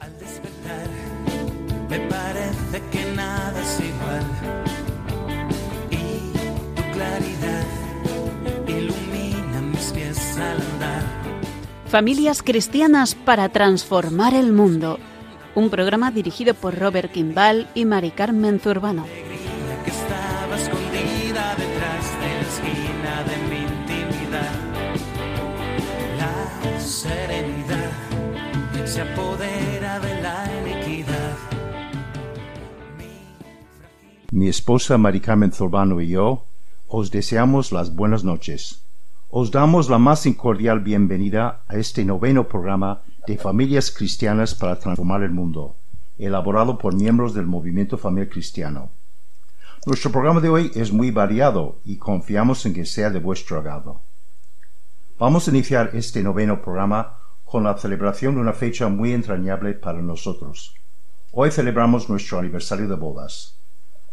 Al despertar, me parece que nada es igual. Y tu claridad ilumina mis pies al andar. Familias cristianas para transformar el mundo. Un programa dirigido por Robert Kimball y Mari Carmen Zurbano. Alegría que estaba escondida detrás de la esquina de mi intimidad. La serenidad se apodera Mi esposa Mari Carmen Zurbano y yo os deseamos las buenas noches. Os damos la más cordial bienvenida a este noveno programa de Familias Cristianas para Transformar el Mundo, elaborado por miembros del Movimiento Familiar Cristiano. Nuestro programa de hoy es muy variado y confiamos en que sea de vuestro agrado. Vamos a iniciar este noveno programa con la celebración de una fecha muy entrañable para nosotros. Hoy celebramos nuestro aniversario de bodas.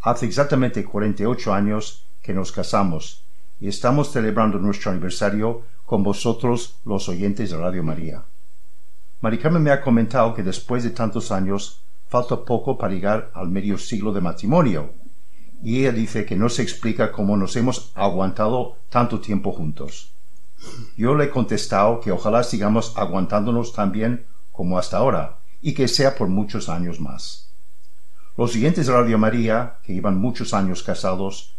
Hace exactamente 48 años que nos casamos y estamos celebrando nuestro aniversario con vosotros los oyentes de Radio María. Mari Carmen me ha comentado que después de tantos años falta poco para llegar al medio siglo de matrimonio y ella dice que no se explica cómo nos hemos aguantado tanto tiempo juntos. Yo le he contestado que ojalá sigamos aguantándonos tan bien como hasta ahora y que sea por muchos años más. Los siguientes Radio María, que llevan muchos años casados,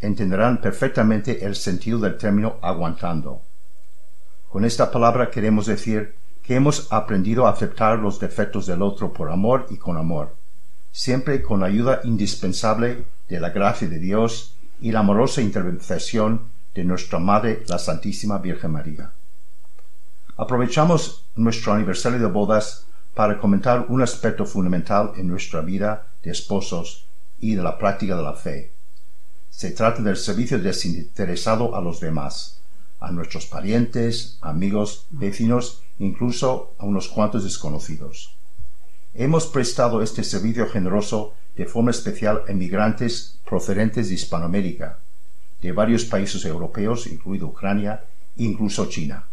entenderán perfectamente el sentido del término aguantando. Con esta palabra queremos decir que hemos aprendido a aceptar los defectos del otro por amor y con amor, siempre con la ayuda indispensable de la gracia de Dios y la amorosa intervención de nuestra Madre, la Santísima Virgen María. Aprovechamos nuestro aniversario de bodas para comentar un aspecto fundamental en nuestra vida de esposos y de la práctica de la fe. Se trata del servicio desinteresado a los demás, a nuestros parientes, amigos, vecinos, incluso a unos cuantos desconocidos. Hemos prestado este servicio generoso de forma especial a emigrantes procedentes de Hispanoamérica, de varios países europeos, incluido Ucrania incluso China.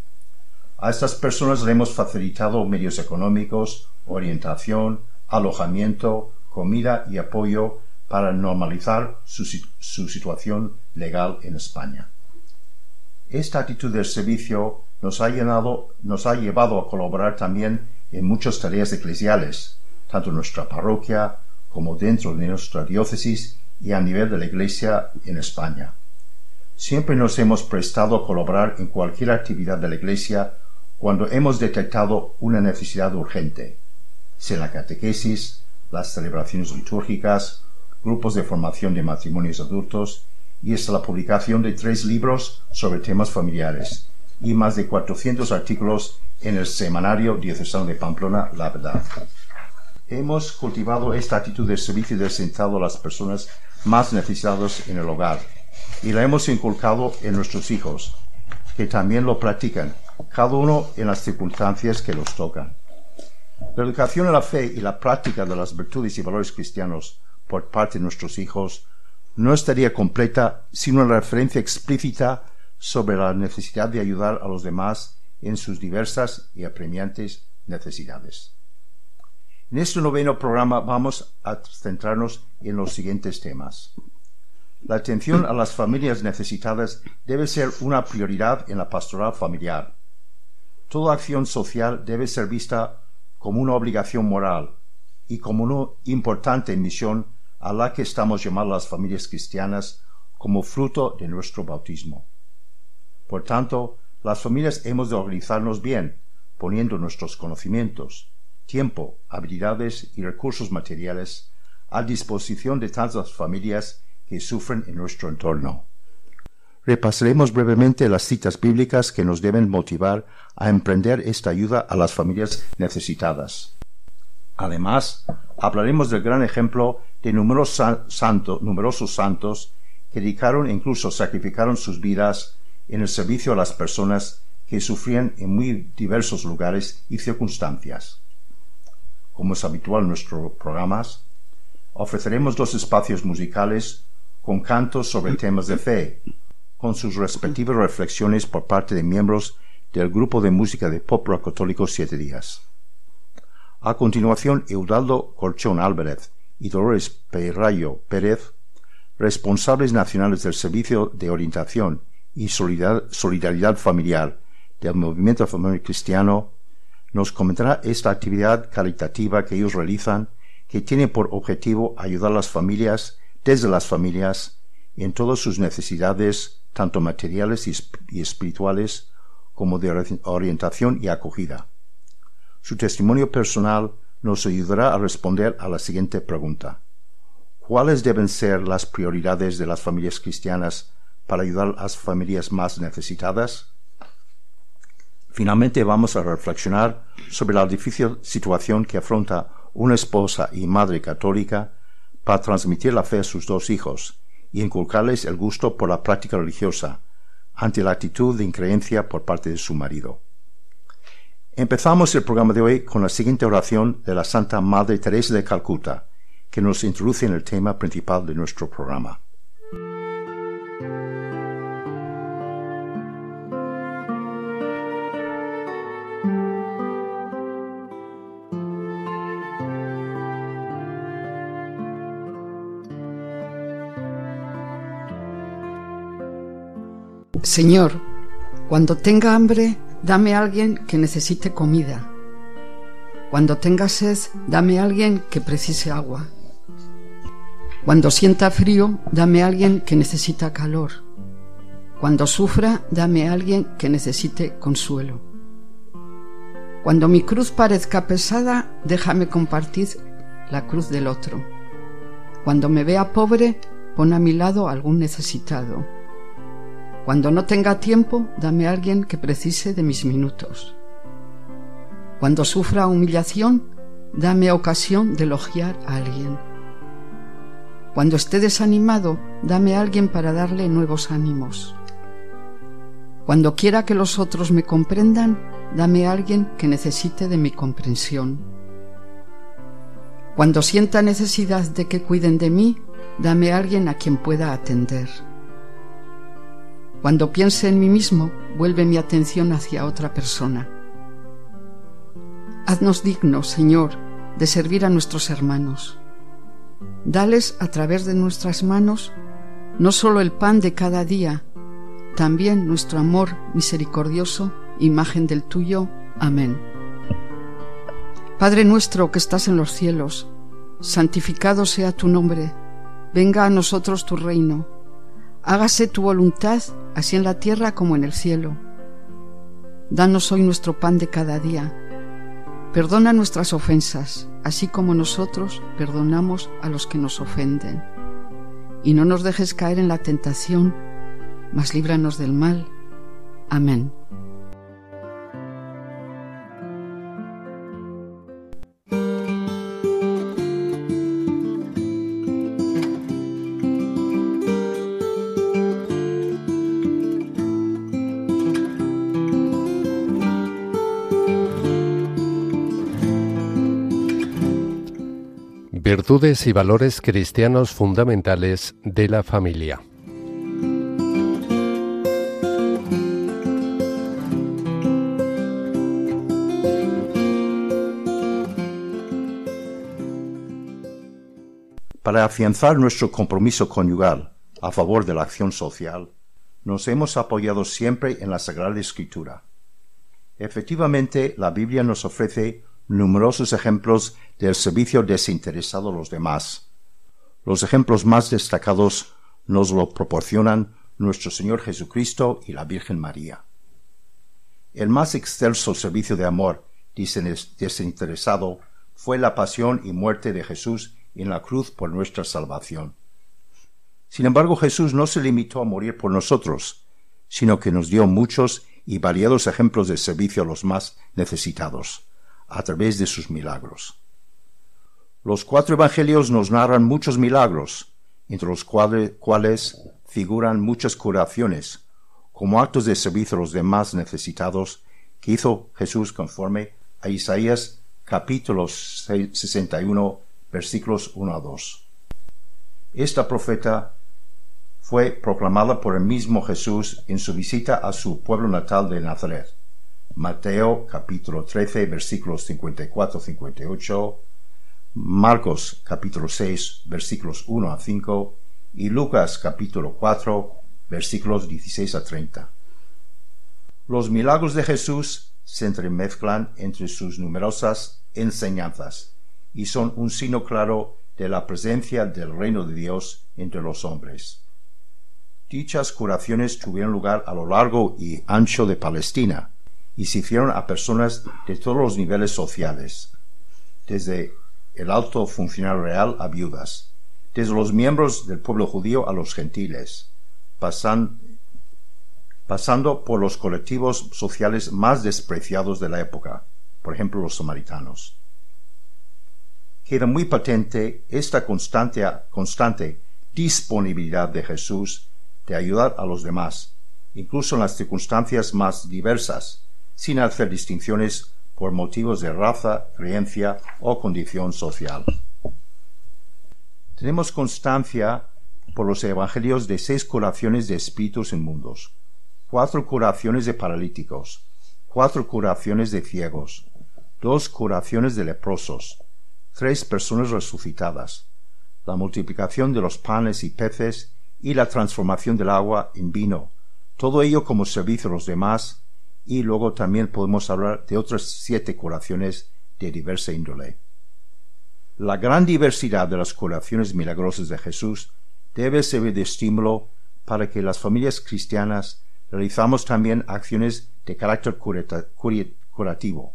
A estas personas le hemos facilitado medios económicos, orientación, alojamiento, comida y apoyo para normalizar su, su, situación legal en España. Esta actitud del servicio nos ha, nos ha llevado a colaborar también en muchas tareas eclesiales, tanto en nuestra parroquia como dentro de nuestra diócesis y a nivel de la Iglesia en España. Siempre nos hemos prestado a colaborar en cualquier actividad de la Iglesia cuando hemos detectado una necesidad urgente, sea la catequesis, las celebraciones litúrgicas, grupos de formación de matrimonios adultos y hasta la publicación de tres libros sobre temas familiares y más de 400 artículos en el semanario diocesano de Pamplona La Verdad. Hemos cultivado esta actitud de servicio descentrado a las personas más necesitadas en el hogar y la hemos inculcado en nuestros hijos, que también lo practican, cada uno en las circunstancias que los tocan. La educación en la fe y la práctica de las virtudes y valores cristianos por parte de nuestros hijos no estaría completa sin una referencia explícita sobre la necesidad de ayudar a los demás en sus diversas y apremiantes necesidades. En este noveno programa vamos a centrarnos en los siguientes temas. La atención a las familias necesitadas debe ser una prioridad en la pastoral familiar. Toda acción social debe ser vista como una obligación moral y como una importante misión a la que estamos llamadas las familias cristianas como fruto de nuestro bautismo. Por tanto, las familias hemos de organizarnos bien, poniendo nuestros conocimientos, tiempo, habilidades y recursos materiales a disposición de tantas familias que sufren en nuestro entorno. Repasaremos brevemente las citas bíblicas que nos deben motivar a emprender esta ayuda a las familias necesitadas. Además, hablaremos del gran ejemplo de numerosos, santo, numerosos santos que dedicaron e incluso sacrificaron sus vidas en el servicio a las personas que sufrían en muy diversos lugares y circunstancias. Como es habitual en nuestros programas, ofreceremos dos espacios musicales con cantos sobre temas de fe, con sus respectivas reflexiones por parte de miembros del grupo de música de pop rock católico Siete Días. A continuación, Eudaldo Colchón Álvarez y Dolores Peirrayo Pérez, responsables nacionales del Servicio de Orientación y Solidaridad Familiar del Movimiento Familiar Cristiano, nos comentará esta actividad caritativa que ellos realizan que tiene por objetivo ayudar a las familias desde las familias en todas sus necesidades, tanto materiales y espirituales como de orientación y acogida. Su testimonio personal nos ayudará a responder a la siguiente pregunta. ¿Cuáles deben ser las prioridades de las familias cristianas para ayudar a las familias más necesitadas? Finalmente vamos a reflexionar sobre la difícil situación que afronta una esposa y madre católica para transmitir la fe a sus dos hijos y inculcarles el gusto por la práctica religiosa ante la actitud de increencia por parte de su marido. Empezamos el programa de hoy con la siguiente oración de la Santa Madre Teresa de Calcuta, que nos introduce en el tema principal de nuestro programa. Señor, cuando tenga hambre, dame a alguien que necesite comida. Cuando tenga sed, dame a alguien que precise agua. Cuando sienta frío, dame a alguien que necesita calor. Cuando sufra, dame a alguien que necesite consuelo. Cuando mi cruz parezca pesada, déjame compartir la cruz del otro. Cuando me vea pobre, pon a mi lado algún necesitado. Cuando no tenga tiempo, dame a alguien que precise de mis minutos. Cuando sufra humillación, dame ocasión de elogiar a alguien. Cuando esté desanimado, dame a alguien para darle nuevos ánimos. Cuando quiera que los otros me comprendan, dame a alguien que necesite de mi comprensión. Cuando sienta necesidad de que cuiden de mí, dame a alguien a quien pueda atender. Cuando piense en mí mismo, vuelve mi atención hacia otra persona. Haznos dignos, Señor, de servir a nuestros hermanos. Dales a través de nuestras manos no solo el pan de cada día, también nuestro amor misericordioso, imagen del tuyo. Amén. Padre nuestro que estás en los cielos, santificado sea tu nombre, venga a nosotros tu reino Hágase tu voluntad, así en la tierra como en el cielo. Danos hoy nuestro pan de cada día. Perdona nuestras ofensas, así como nosotros perdonamos a los que nos ofenden. Y no nos dejes caer en la tentación, mas líbranos del mal. Amén. Virtudes y valores cristianos fundamentales de la familia. Para afianzar nuestro compromiso conyugal a favor de la acción social, nos hemos apoyado siempre en la Sagrada Escritura. Efectivamente, la Biblia nos ofrece numerosos ejemplos del servicio desinteresado a los demás. Los ejemplos más destacados nos lo proporcionan nuestro Señor Jesucristo y la Virgen María. El más excelso servicio de amor desinteresado fue la pasión y muerte de Jesús en la cruz por nuestra salvación. Sin embargo, Jesús no se limitó a morir por nosotros, sino que nos dio muchos y variados ejemplos de servicio a los más necesitados a través de sus milagros. Los cuatro evangelios nos narran muchos milagros, entre los cuales figuran muchas curaciones, como actos de servicio a los demás necesitados que hizo Jesús conforme a Isaías capítulo 61 versículos 1 a 2. Esta profeta fue proclamada por el mismo Jesús en su visita a su pueblo natal de Nazaret Mateo capítulo 13 versículos 54-58, Marcos capítulo 6 versículos 1 a 5 y Lucas capítulo 4 versículos 16 a 30. Los milagros de Jesús se entremezclan entre sus numerosas enseñanzas y son un signo claro de la presencia del reino de Dios entre los hombres. Dichas curaciones tuvieron lugar a lo largo y ancho de Palestina y se hicieron a personas de todos los niveles sociales, desde el alto funcionario real a viudas, desde los miembros del pueblo judío a los gentiles, pasando por los colectivos sociales más despreciados de la época, por ejemplo los samaritanos. Queda muy patente esta constante, constante disponibilidad de Jesús de ayudar a los demás, incluso en las circunstancias más diversas, sin hacer distinciones por motivos de raza, creencia o condición social. Tenemos constancia por los evangelios de seis curaciones de espíritus inmundos, cuatro curaciones de paralíticos, cuatro curaciones de ciegos, dos curaciones de leprosos, tres personas resucitadas, la multiplicación de los panes y peces y la transformación del agua en vino, todo ello como servicio a los demás, y luego también podemos hablar de otras siete curaciones de diversa índole. La gran diversidad de las curaciones milagrosas de Jesús debe servir de estímulo para que las familias cristianas realizamos también acciones de carácter curativo,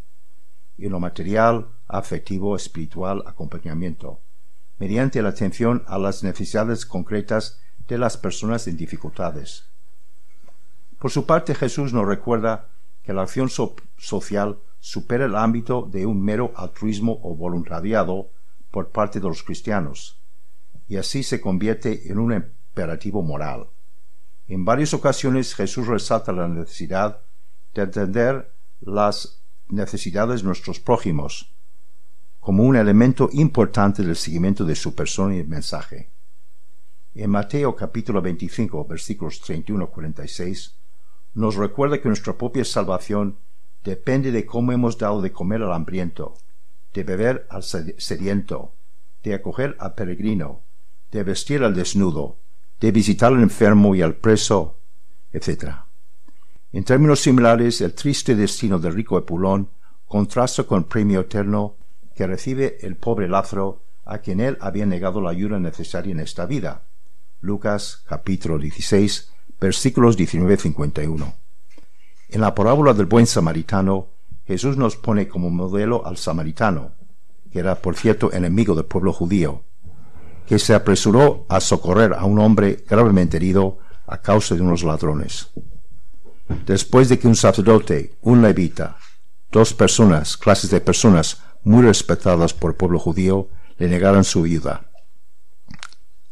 en lo material, afectivo, espiritual, acompañamiento, mediante la atención a las necesidades concretas de las personas en dificultades. Por su parte, Jesús nos recuerda que la acción social supera el ámbito de un mero altruismo o voluntariado por parte de los cristianos, y así se convierte en un imperativo moral. En varias ocasiones Jesús resalta la necesidad de entender las necesidades de nuestros prójimos como un elemento importante del seguimiento de su persona y mensaje. En Mateo capítulo 25 versículos 31 46 nos recuerda que nuestra propia salvación depende de cómo hemos dado de comer al hambriento, de beber al sediento, de acoger al peregrino, de vestir al desnudo, de visitar al enfermo y al preso, etc. En términos similares, el triste destino del rico Epulón contrasta con el premio eterno que recibe el pobre Lázaro, a quien él había negado la ayuda necesaria en esta vida. Lucas capítulo 16 versículos 19-51. En la parábola del buen samaritano, Jesús nos pone como modelo al samaritano, que era por cierto enemigo del pueblo judío, que se apresuró a socorrer a un hombre gravemente herido a causa de unos ladrones. Después de que un sacerdote, un levita, dos personas, clases de personas muy respetadas por el pueblo judío, le negaran su ayuda.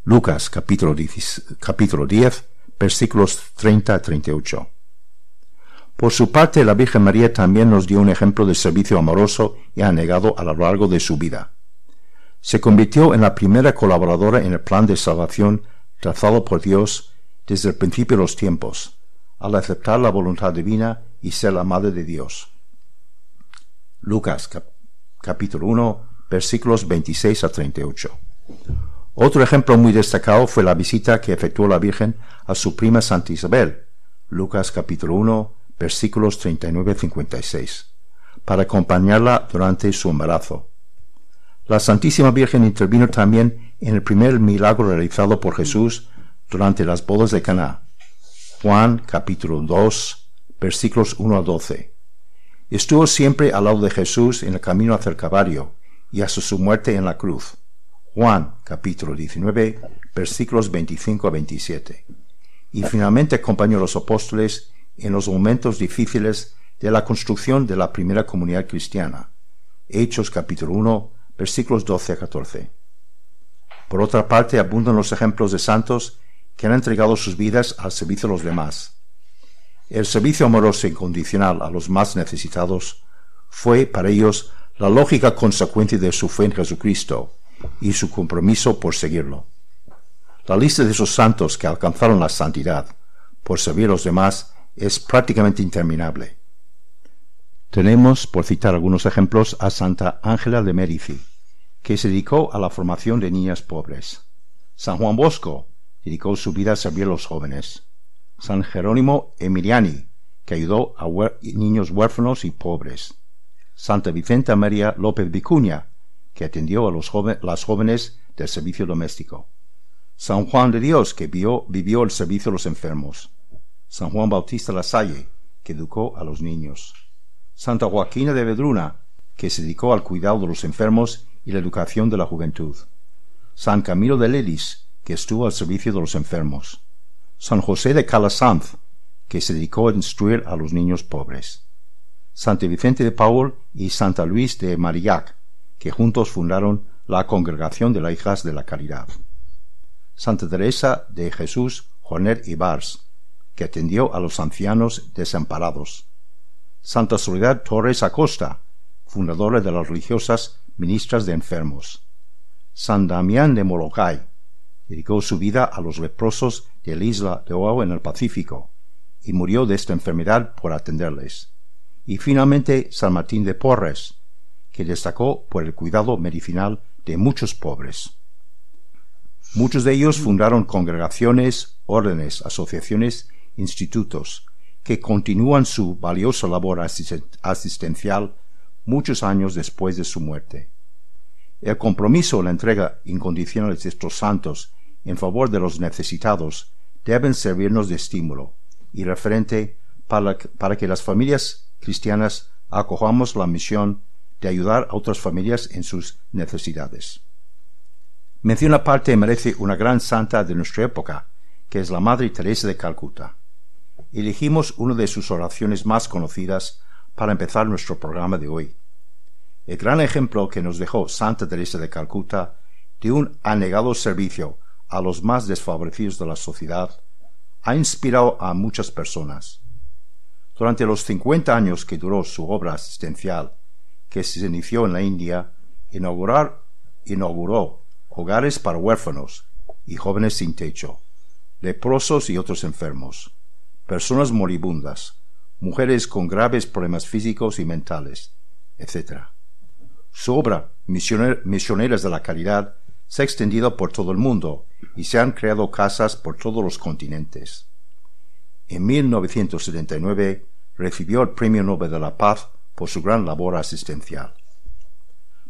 Lucas capítulo 10, capítulo 10 versículos 30 a 38. Por su parte, la Virgen María también nos dio un ejemplo de servicio amoroso y anegado a lo largo de su vida. Se convirtió en la primera colaboradora en el plan de salvación trazado por Dios desde el principio de los tiempos, al aceptar la voluntad divina y ser la madre de Dios. Lucas capítulo 1 versículos 26 a 38. Otro ejemplo muy destacado fue la visita que efectuó la Virgen a su prima Santa Isabel, Lucas capítulo 1, versículos 39-56, para acompañarla durante su embarazo. La Santísima Virgen intervino también en el primer milagro realizado por Jesús durante las bodas de Caná. Juan capítulo 2, versículos 1 a 12. Estuvo siempre al lado de Jesús en el camino hacia el Calvario y hasta su muerte en la cruz. Juan capítulo 19 versículos 25 a 27. Y finalmente acompañó a los apóstoles en los momentos difíciles de la construcción de la primera comunidad cristiana. Hechos capítulo 1 versículos 12 a 14. Por otra parte, abundan los ejemplos de santos que han entregado sus vidas al servicio de los demás. El servicio amoroso e incondicional a los más necesitados fue para ellos la lógica consecuencia de su fe en Jesucristo, y su compromiso por seguirlo. La lista de esos santos que alcanzaron la santidad por servir a los demás es prácticamente interminable. Tenemos, por citar algunos ejemplos, a Santa Ángela de Merici, que se dedicó a la formación de niñas pobres. San Juan Bosco dedicó su vida a servir a los jóvenes. San Jerónimo Emiliani, que ayudó a niños huérfanos y pobres. Santa Vicenta María López Vicuña, que atendió a los las jóvenes del servicio doméstico. San Juan de Dios, que vivió el servicio de los enfermos. San Juan Bautista La Salle, que educó a los niños. Santa Joaquina de Vedruna, que se dedicó al cuidado de los enfermos y la educación de la juventud. San Camilo de Lelis, que estuvo al servicio de los enfermos. San José de Calasanz, que se dedicó a instruir a los niños pobres. Santa Vicente de Paul y Santa Luis de Marillac, que juntos fundaron la Congregación de las Hijas de la Caridad. Santa Teresa de Jesús Jonet y Bars, que atendió a los ancianos desamparados. Santa Soledad Torres Acosta, fundadora de las religiosas ministras de enfermos. San Damián de Molokai, dedicó su vida a los leprosos de la isla de Oahu en el Pacífico, y murió de esta enfermedad por atenderles. Y finalmente San Martín de Porres, que destacó por el cuidado medicinal de muchos pobres. Muchos de ellos fundaron congregaciones, órdenes, asociaciones, institutos, que continúan su valiosa labor asistencial muchos años después de su muerte. El compromiso o la entrega incondicional de estos santos en favor de los necesitados deben servirnos de estímulo y referente para que las familias cristianas acojamos la misión de ayudar a otras familias en sus necesidades. Mención aparte merece una gran santa de nuestra época, que es la Madre Teresa de Calcuta. Elegimos una de sus oraciones más conocidas para empezar nuestro programa de hoy. El gran ejemplo que nos dejó Santa Teresa de Calcuta de un anegado servicio a los más desfavorecidos de la sociedad ha inspirado a muchas personas. Durante los cincuenta años que duró su obra asistencial, que se inició en la India, inaugurar, inauguró hogares para huérfanos y jóvenes sin techo, leprosos y otros enfermos, personas moribundas, mujeres con graves problemas físicos y mentales, etc. Su obra, Misioneras de la Caridad, se ha extendido por todo el mundo y se han creado casas por todos los continentes. En 1979 recibió el Premio Nobel de la Paz por su gran labor asistencial.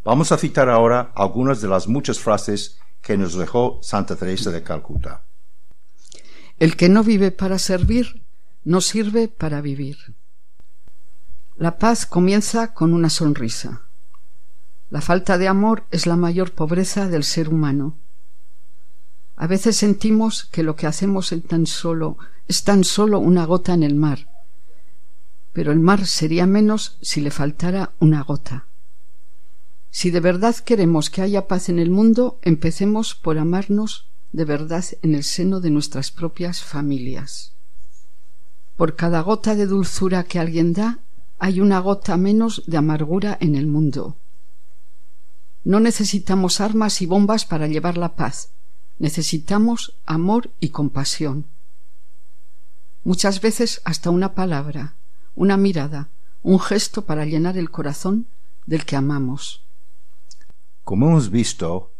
Vamos a citar ahora algunas de las muchas frases que nos dejó Santa Teresa de Calcuta. El que no vive para servir no sirve para vivir. La paz comienza con una sonrisa. La falta de amor es la mayor pobreza del ser humano. A veces sentimos que lo que hacemos es tan solo, es tan solo una gota en el mar, pero el mar sería menos si le faltara una gota. Si de verdad queremos que haya paz en el mundo, empecemos por amarnos de verdad en el seno de nuestras propias familias. Por cada gota de dulzura que alguien da, hay una gota menos de amargura en el mundo. No necesitamos armas y bombas para llevar la paz, necesitamos amor y compasión. Muchas veces hasta una palabra, una mirada, un gesto para llenar el corazón del que amamos. Como hemos visto,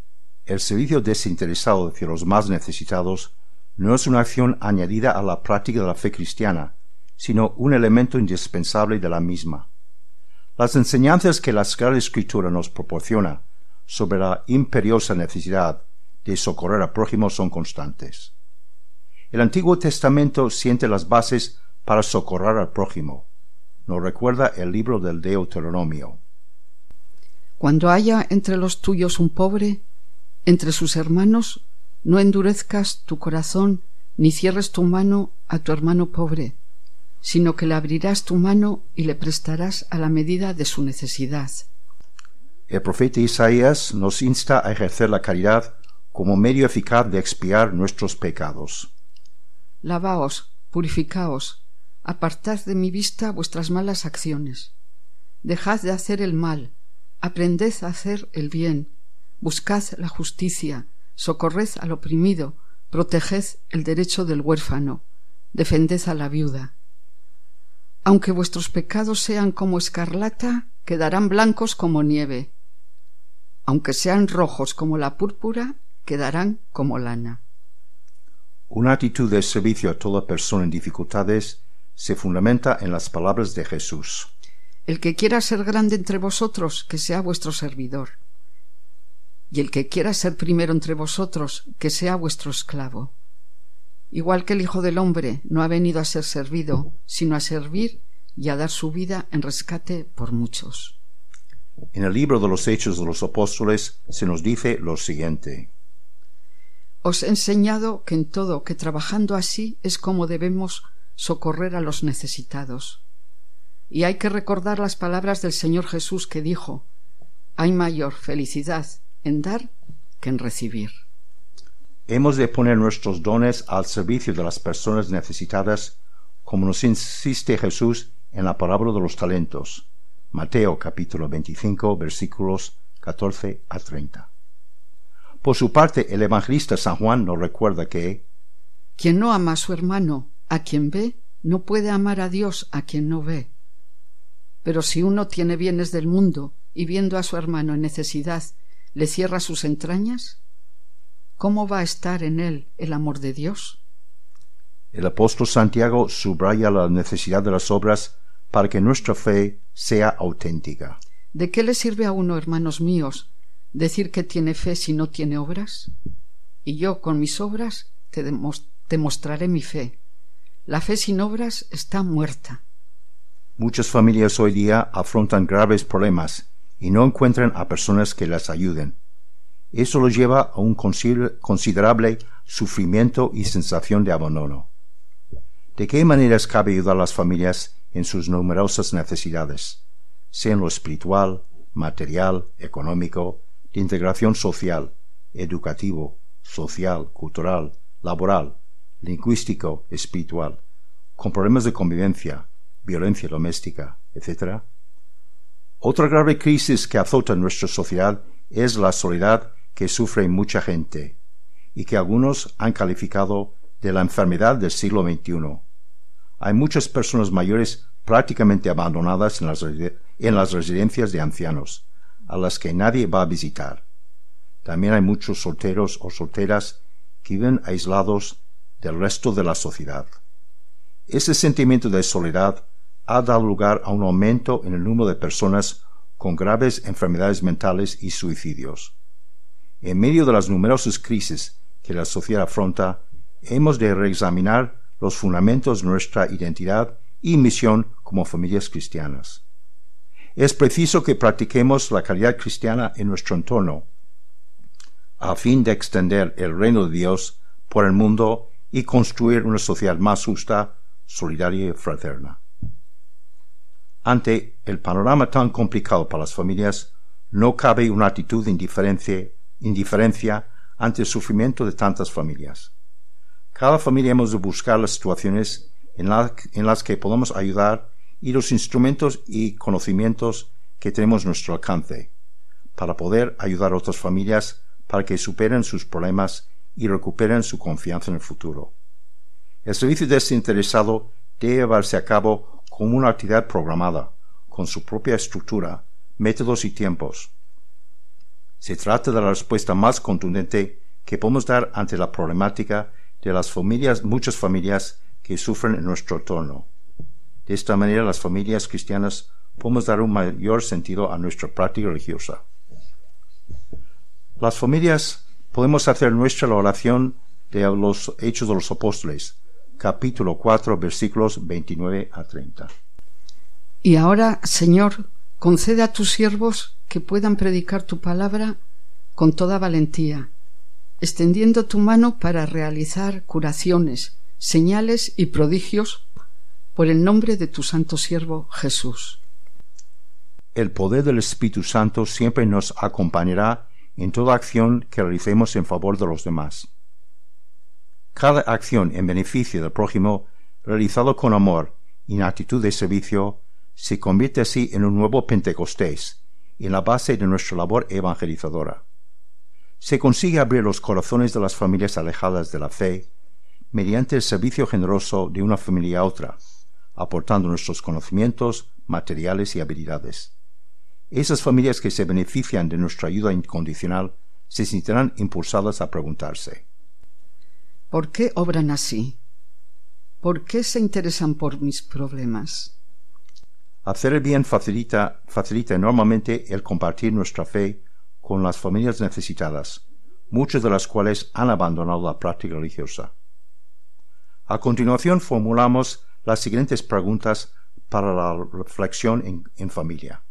el servicio desinteresado hacia los más necesitados no es una acción añadida a la práctica de la fe cristiana, sino un elemento indispensable de la misma. Las enseñanzas que la Sagrada Escritura nos proporciona sobre la imperiosa necesidad de socorrer al prójimo son constantes. El Antiguo Testamento siente las bases para socorrer al prójimo. Nos recuerda el libro del Deuteronomio. Cuando haya entre los tuyos un pobre, entre sus hermanos, no endurezcas tu corazón ni cierres tu mano a tu hermano pobre, sino que le abrirás tu mano y le prestarás a la medida de su necesidad. El profeta Isaías nos insta a ejercer la caridad como medio eficaz de expiar nuestros pecados. Lavaos, purificaos, apartad de mi vista vuestras malas acciones. Dejad de hacer el mal, aprended a hacer el bien, buscad la justicia, socorred al oprimido, proteged el derecho del huérfano, defended a la viuda. Aunque vuestros pecados sean como escarlata, quedarán blancos como nieve. Aunque sean rojos como la púrpura, quedarán como lana. Una actitud de servicio a toda persona en dificultades se fundamenta en las palabras de Jesús. El que quiera ser grande entre vosotros, que sea vuestro servidor. Y el que quiera ser primero entre vosotros, que sea vuestro esclavo. Igual que el Hijo del Hombre no ha venido a ser servido, sino a servir y a dar su vida en rescate por muchos. En el libro de los Hechos de los Apóstoles se nos dice lo siguiente. Os he enseñado que en todo, que trabajando así es como debemos socorrer a los necesitados. Y hay que recordar las palabras del Señor Jesús que dijo, hay mayor felicidad en dar que en recibir. Hemos de poner nuestros dones al servicio de las personas necesitadas, como nos insiste Jesús en la parábola de los talentos. Mateo capítulo 25 versículos 14 a 30. Por su parte, el evangelista San Juan nos recuerda que quien no ama a su hermano, a quien ve, no puede amar a Dios a quien no ve. Pero si uno tiene bienes del mundo y viendo a su hermano en necesidad le cierra sus entrañas, ¿cómo va a estar en él el amor de Dios? El apóstol Santiago subraya la necesidad de las obras para que nuestra fe sea auténtica. ¿De qué le sirve a uno, hermanos míos, decir que tiene fe si no tiene obras? Y yo con mis obras te, demostraré mi fe. La fe sin obras está muerta. Muchas familias hoy día afrontan graves problemas y no encuentran a personas que las ayuden. Eso los lleva a un considerable sufrimiento y sensación de abandono. ¿De qué maneras cabe ayudar a las familias en sus numerosas necesidades, sea en lo espiritual, material, económico, de integración social, educativo, social, cultural, laboral, lingüístico, espiritual, con problemas de convivencia, violencia doméstica, etc. Otra grave crisis que azota nuestra sociedad es la soledad que sufre mucha gente y que algunos han calificado de la enfermedad del siglo XXI. Hay muchas personas mayores prácticamente abandonadas en las, en las residencias de ancianos, a las que nadie va a visitar. También hay muchos solteros o solteras que viven aislados del resto de la sociedad. Ese sentimiento de soledad ha dado lugar a un aumento en el número de personas con graves enfermedades mentales y suicidios. En medio de las numerosas crisis que la sociedad afronta, hemos de reexaminar los fundamentos de nuestra identidad y misión como familias cristianas. Es preciso que practiquemos la caridad cristiana en nuestro entorno, a fin de extender el reino de Dios por el mundo y construir una sociedad más justa, solidaria y fraterna. Ante el panorama tan complicado para las familias, no cabe una actitud de indiferencia, ante el sufrimiento de tantas familias. Cada familia hemos de buscar las situaciones en, las que podemos ayudar y los instrumentos y conocimientos que tenemos a nuestro alcance, para poder ayudar a otras familias para que superen sus problemas y recuperen su confianza en el futuro. El servicio desinteresado debe llevarse a cabo como una actividad programada, con su propia estructura, métodos y tiempos. Se trata de la respuesta más contundente que podemos dar ante la problemática de las familias, muchas familias que sufren en nuestro entorno. De esta manera, las familias cristianas podemos dar un mayor sentido a nuestra práctica religiosa. Las familias podemos hacer nuestra la oración de los Hechos de los Apóstoles, capítulo 4, versículos 29 a 30. Y ahora, Señor, concede a tus siervos que puedan predicar tu palabra con toda valentía, extendiendo tu mano para realizar curaciones, señales y prodigios por el nombre de tu santo siervo Jesús. El poder del Espíritu Santo siempre nos acompañará en toda acción que realicemos en favor de los demás. Cada acción en beneficio del prójimo, realizado con amor y en actitud de servicio, se convierte así en un nuevo Pentecostés, en la base de nuestra labor evangelizadora. Se consigue abrir los corazones de las familias alejadas de la fe mediante el servicio generoso de una familia a otra, aportando nuestros conocimientos, materiales y habilidades. Esas familias que se benefician de nuestra ayuda incondicional se sentirán impulsadas a preguntarse ¿Por qué obran así? ¿Por qué se interesan por mis problemas? Hacer el bien facilita, facilita enormemente el compartir nuestra fe con las familias necesitadas, muchas de las cuales han abandonado la práctica religiosa. A continuación formulamos las siguientes preguntas para la reflexión en, en familia.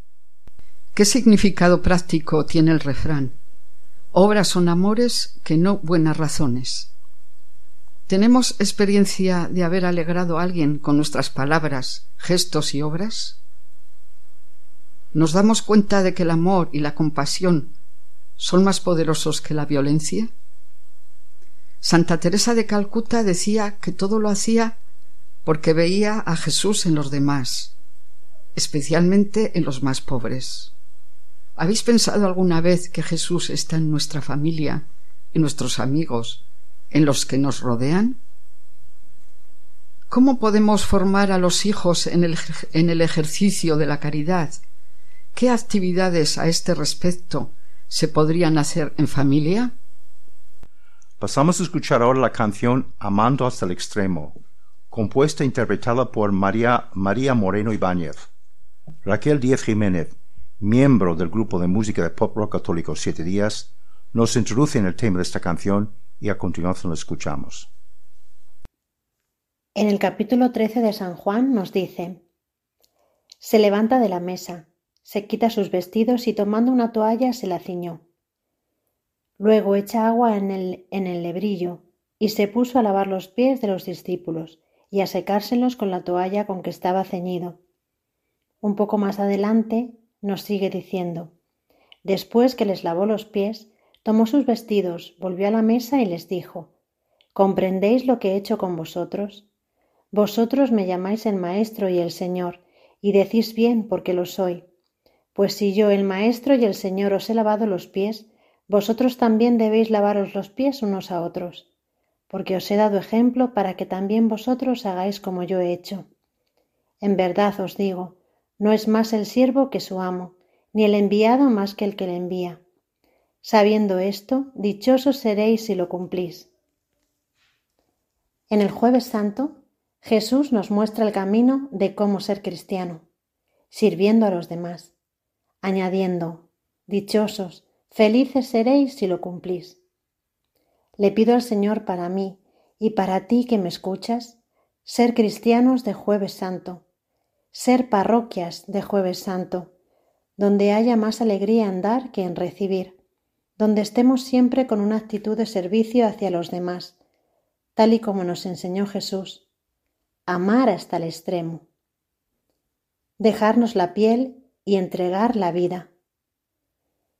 ¿Qué significado práctico tiene el refrán? Obras son amores que no buenas razones. ¿Tenemos experiencia de haber alegrado a alguien con nuestras palabras, gestos y obras? ¿Nos damos cuenta de que el amor y la compasión son más poderosos que la violencia? Santa Teresa de Calcuta decía que todo lo hacía porque veía a Jesús en los demás, especialmente en los más pobres. ¿Habéis pensado alguna vez que Jesús está en nuestra familia, en nuestros amigos, en los que nos rodean? ¿Cómo podemos formar a los hijos en el, en el ejercicio de la caridad? ¿Qué actividades a este respecto se podrían hacer en familia? Pasamos a escuchar ahora la canción Amando hasta el extremo, compuesta e interpretada por María, María Moreno Ibáñez. Raquel Díez Jiménez, miembro del grupo de música de pop rock católico Siete Días, nos introduce en el tema de esta canción y a continuación lo escuchamos. En el capítulo 13 de San Juan nos dice, se levanta de la mesa, se quita sus vestidos y tomando una toalla se la ciñó. Luego echa agua en el, en el lebrillo y se puso a lavar los pies de los discípulos y a secárselos con la toalla con que estaba ceñido. Un poco más adelante nos sigue diciendo, después que les lavó los pies, tomó sus vestidos, volvió a la mesa y les dijo, ¿comprendéis lo que he hecho con vosotros? Vosotros me llamáis el Maestro y el Señor, y decís bien porque lo soy. Pues si yo, el Maestro y el Señor, os he lavado los pies, vosotros también debéis lavaros los pies unos a otros, porque os he dado ejemplo para que también vosotros hagáis como yo he hecho. En verdad os digo, no es más el siervo que su amo, ni el enviado más que el que le envía. Sabiendo esto, dichosos seréis si lo cumplís. En el jueves santo, Jesús nos muestra el camino de cómo ser cristiano, sirviendo a los demás, añadiendo, dichosos, felices seréis si lo cumplís. Le pido al Señor para mí y para ti que me escuchas, ser cristianos de jueves santo, ser parroquias de jueves santo, donde haya más alegría en dar que en recibir, donde estemos siempre con una actitud de servicio hacia los demás, tal y como nos enseñó Jesús, amar hasta el extremo, dejarnos la piel y entregar la vida,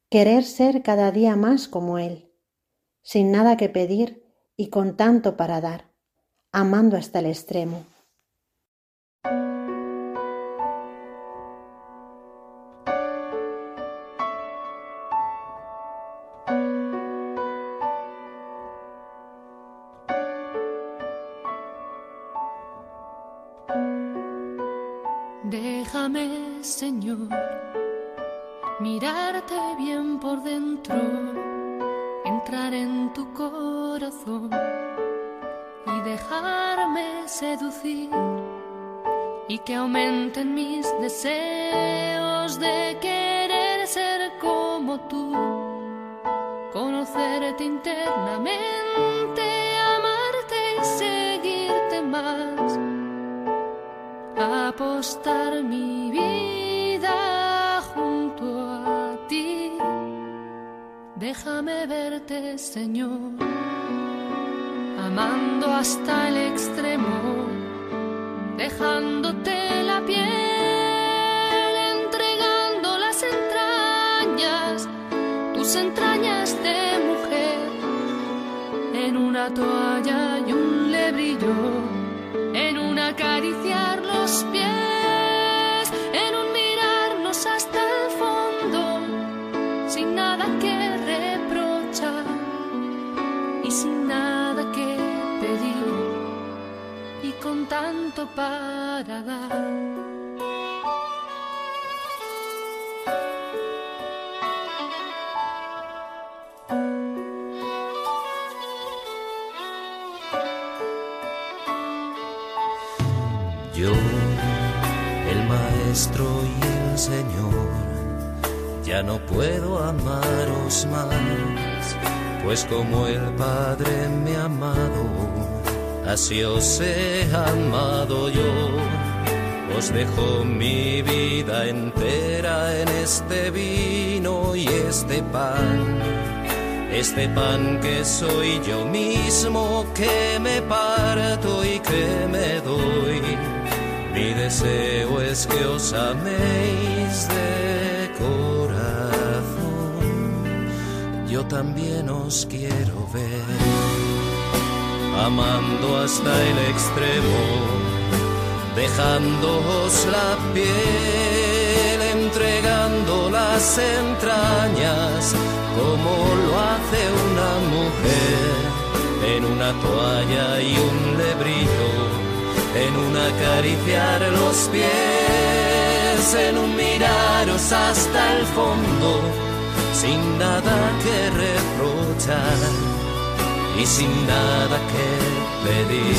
querer ser cada día más como Él, sin nada que pedir y con tanto para dar, amando hasta el extremo. Mirarte bien por dentro, entrar en tu corazón y dejarme seducir y que aumenten mis deseos de querer ser como tú, conocerte internamente, amarte y seguirte más, apostar mi vida Déjame verte, Señor, amando hasta el extremo, dejándote la piel, entregando las entrañas, tus entrañas de mujer, en una toalla y un lebrillo, en un acariciar los pies. Tanto para dar. Yo, el maestro y el Señor, ya no puedo amaros más, pues como el Padre me ha amado, así os he amado yo. Os dejo mi vida entera en este vino y este pan. Este pan que soy yo mismo, que me parto y que me doy. Mi deseo es que os améis de corazón. Yo también os quiero ver, amando hasta el extremo, dejándoos la piel, entregando las entrañas, como lo hace una mujer en una toalla y un lebrillo en un acariciar los pies, en un miraros hasta el fondo, sin nada que reprochar y sin nada que pedir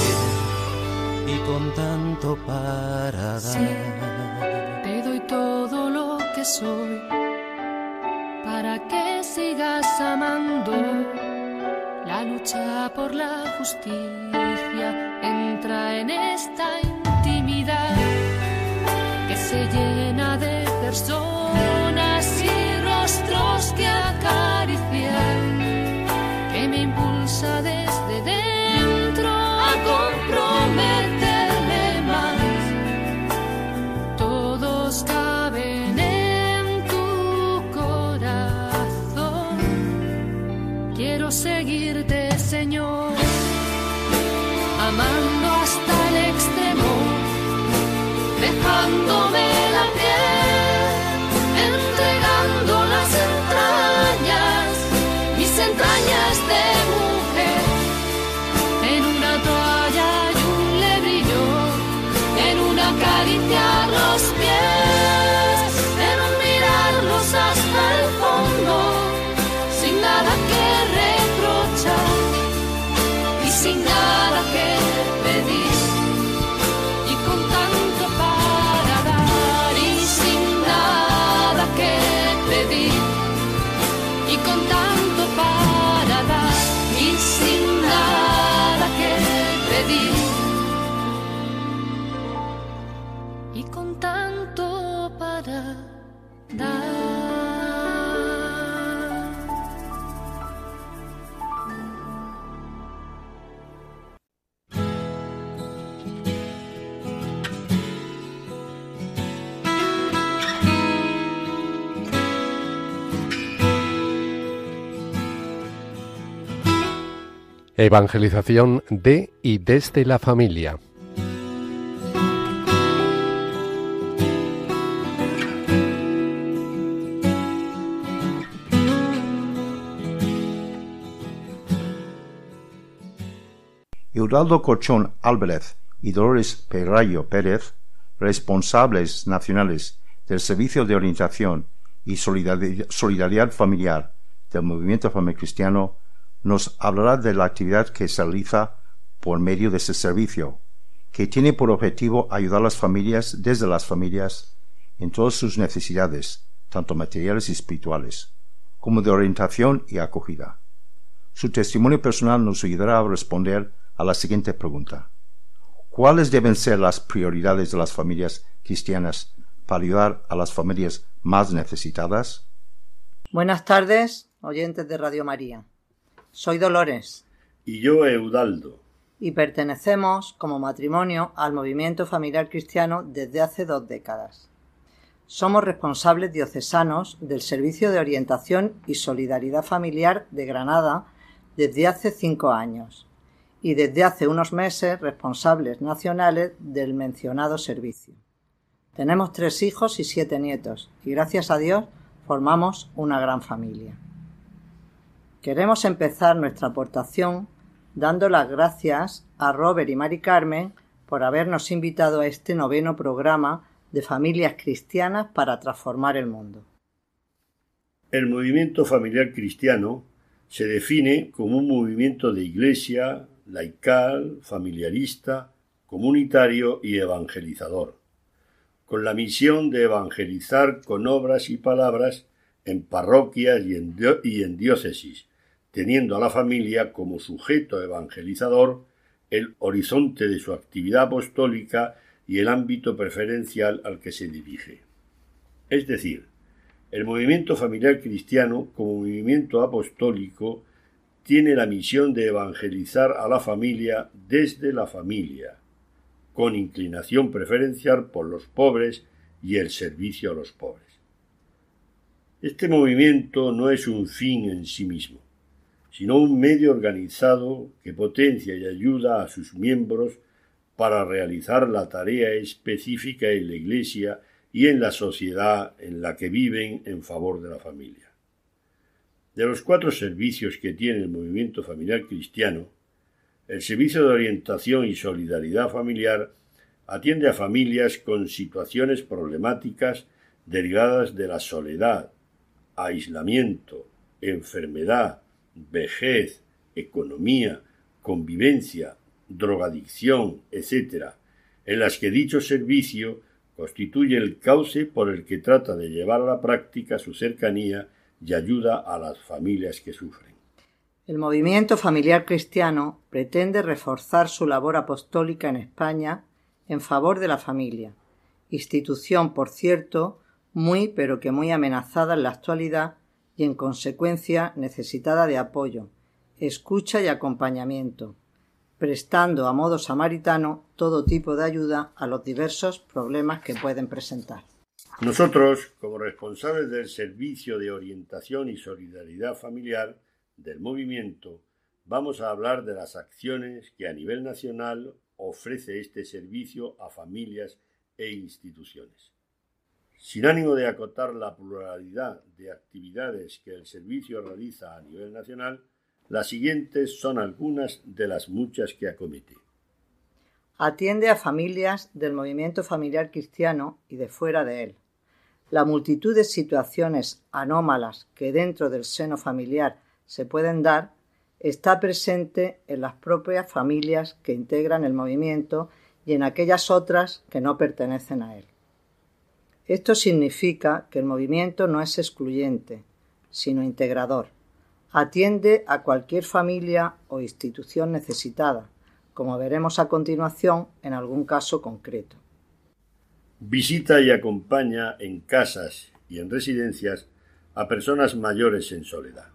y con tanto para dar. Te doy todo lo que soy para que sigas amando. La lucha por la justicia entra en esta intimidad que se llena de personas impulsa desde Evangelización de y desde la familia. Eudaldo Corchón Álvarez y Dolores Perrayo Pérez, responsables nacionales del Servicio de Orientación y Solidari- Solidaridad Familiar del Movimiento Familiar Cristiano, nos hablará de la actividad que se realiza por medio de ese servicio, que tiene por objetivo ayudar a las familias desde las familias en todas sus necesidades, tanto materiales y espirituales, como de orientación y acogida. Su testimonio personal nos ayudará a responder a la siguiente pregunta. ¿Cuáles deben ser las prioridades de las familias cristianas para ayudar a las familias más necesitadas? Buenas tardes, oyentes de Radio María. Soy Dolores Y yo, Eudaldo. y pertenecemos como matrimonio al movimiento familiar cristiano desde hace dos décadas. Somos responsables diocesanos del Servicio de Orientación y Solidaridad Familiar de Granada desde hace cinco años y desde hace unos meses responsables nacionales del mencionado servicio. Tenemos tres hijos y siete nietos y gracias a Dios formamos una gran familia. Queremos empezar nuestra aportación dando las gracias a Robert y Mari Carmen por habernos invitado a este noveno programa de familias cristianas para transformar el mundo. El movimiento familiar cristiano se define como un movimiento de iglesia, laical, familiarista, comunitario y evangelizador, con la misión de evangelizar con obras y palabras en parroquias y en, y en diócesis, teniendo a la familia como sujeto evangelizador el horizonte de su actividad apostólica y el ámbito preferencial al que se dirige. Es decir, el movimiento familiar cristiano, como movimiento apostólico, tiene la misión de evangelizar a la familia desde la familia, con inclinación preferencial por los pobres y el servicio a los pobres. Este movimiento no es un fin en sí mismo, sino un medio organizado que potencia y ayuda a sus miembros para realizar la tarea específica en la Iglesia y en la sociedad en la que viven en favor de la familia. De los cuatro servicios que tiene el movimiento familiar cristiano, el servicio de orientación y solidaridad familiar atiende a familias con situaciones problemáticas derivadas de la soledad, aislamiento, enfermedad, vejez, economía, convivencia, drogadicción, etc., en las que dicho servicio constituye el cauce por el que trata de llevar a la práctica su cercanía y ayuda a las familias que sufren. El movimiento familiar cristiano pretende reforzar su labor apostólica en España en favor de la familia, institución, por cierto, muy pero que muy amenazada en la actualidad y en consecuencia necesitada de apoyo, escucha y acompañamiento, prestando a modo samaritano todo tipo de ayuda a los diversos problemas que pueden presentar. Nosotros, como responsables del Servicio de Orientación y Solidaridad Familiar del movimiento, vamos a hablar de las acciones que a nivel nacional ofrece este servicio a familias e instituciones. Sin ánimo de acotar la pluralidad de actividades que el servicio realiza a nivel nacional, las siguientes son algunas de las muchas que acomete. Atiende a familias del movimiento familiar cristiano y de fuera de él. La multitud de situaciones anómalas que dentro del seno familiar se pueden dar está presente en las propias familias que integran el movimiento y en aquellas otras que no pertenecen a él. Esto significa que el movimiento no es excluyente, sino integrador atiende a cualquier familia o institución necesitada, como veremos a continuación en algún caso concreto. Visita y acompaña en casas y en residencias a personas mayores en soledad.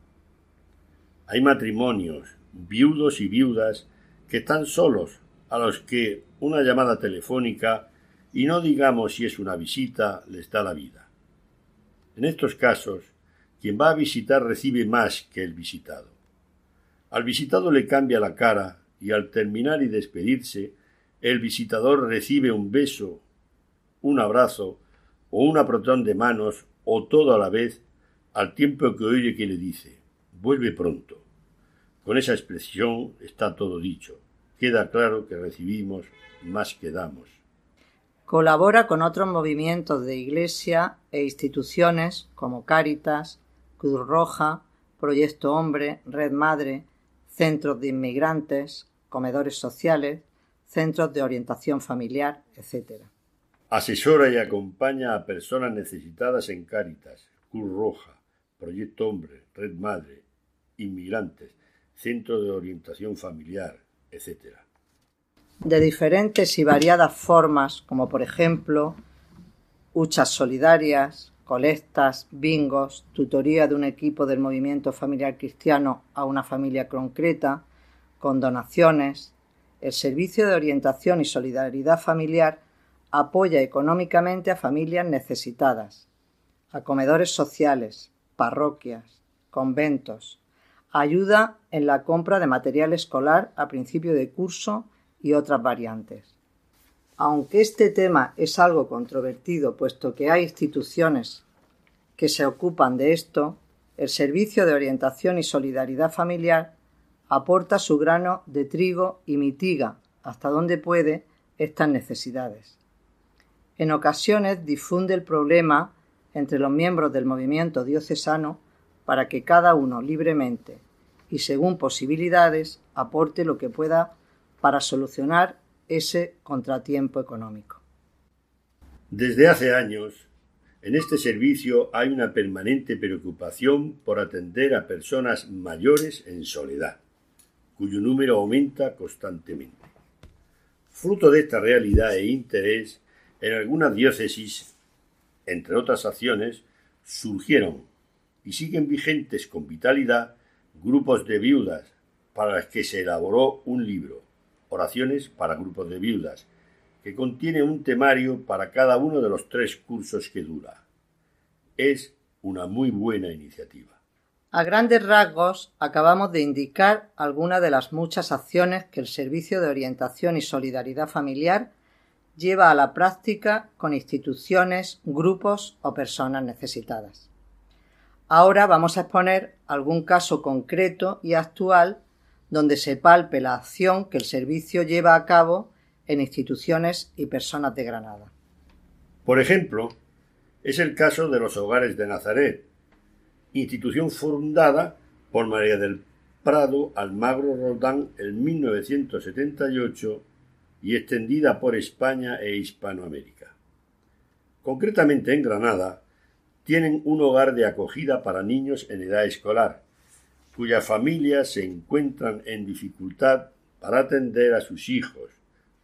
Hay matrimonios, viudos y viudas que están solos, a los que una llamada telefónica y no digamos si es una visita les da la vida. En estos casos, quien va a visitar recibe más que el visitado. Al visitado le cambia la cara y al terminar y despedirse, el visitador recibe un beso, un abrazo o un apretón de manos o todo a la vez al tiempo que oye que le dice vuelve pronto. Con esa expresión está todo dicho. Queda claro que recibimos más que damos. Colabora con otros movimientos de iglesia e instituciones como Cáritas, Cruz Roja, Proyecto Hombre, Red Madre, centros de inmigrantes, comedores sociales, centros de orientación familiar, etc. Asesora y acompaña a personas necesitadas en Cáritas, Cruz Roja, Proyecto Hombre, Red Madre, inmigrantes, centros de orientación familiar, etc. De diferentes y variadas formas, como por ejemplo huchas solidarias, colectas, bingos, tutoría de un equipo del movimiento familiar cristiano a una familia concreta, con donaciones. El Servicio de Orientación y Solidaridad Familiar apoya económicamente a familias necesitadas, a comedores sociales, parroquias, conventos, ayuda en la compra de material escolar a principio de curso y otras variantes. Aunque este tema es algo controvertido, puesto que hay instituciones que se ocupan de esto, el Servicio de Orientación y Solidaridad Familiar aporta su grano de trigo y mitiga, hasta donde puede, estas necesidades. En ocasiones difunde el problema entre los miembros del movimiento diocesano para que cada uno libremente y según posibilidades aporte lo que pueda para solucionar ese contratiempo económico. Desde hace años, en este servicio hay una permanente preocupación por atender a personas mayores en soledad, cuyo número aumenta constantemente. Fruto de esta realidad e interés, en algunas diócesis, entre otras acciones, surgieron y siguen vigentes con vitalidad grupos de viudas para las que se elaboró un libro, Oraciones para grupos de viudas, que contiene un temario para cada uno de los tres cursos que dura. Es una muy buena iniciativa. A grandes rasgos, acabamos de indicar algunas de las muchas acciones que el Servicio de Orientación y Solidaridad Familiar lleva a la práctica con instituciones, grupos o personas necesitadas. Ahora vamos a exponer algún caso concreto y actual donde se palpe la acción que el servicio lleva a cabo en instituciones y personas de Granada. Por ejemplo, es el caso de los Hogares de Nazaret, institución fundada por María del Prado Almagro Roldán en 1978 y extendida por España e Hispanoamérica. Concretamente en Granada, tienen un hogar de acogida para niños en edad escolar, cuyas familias se encuentran en dificultad para atender a sus hijos,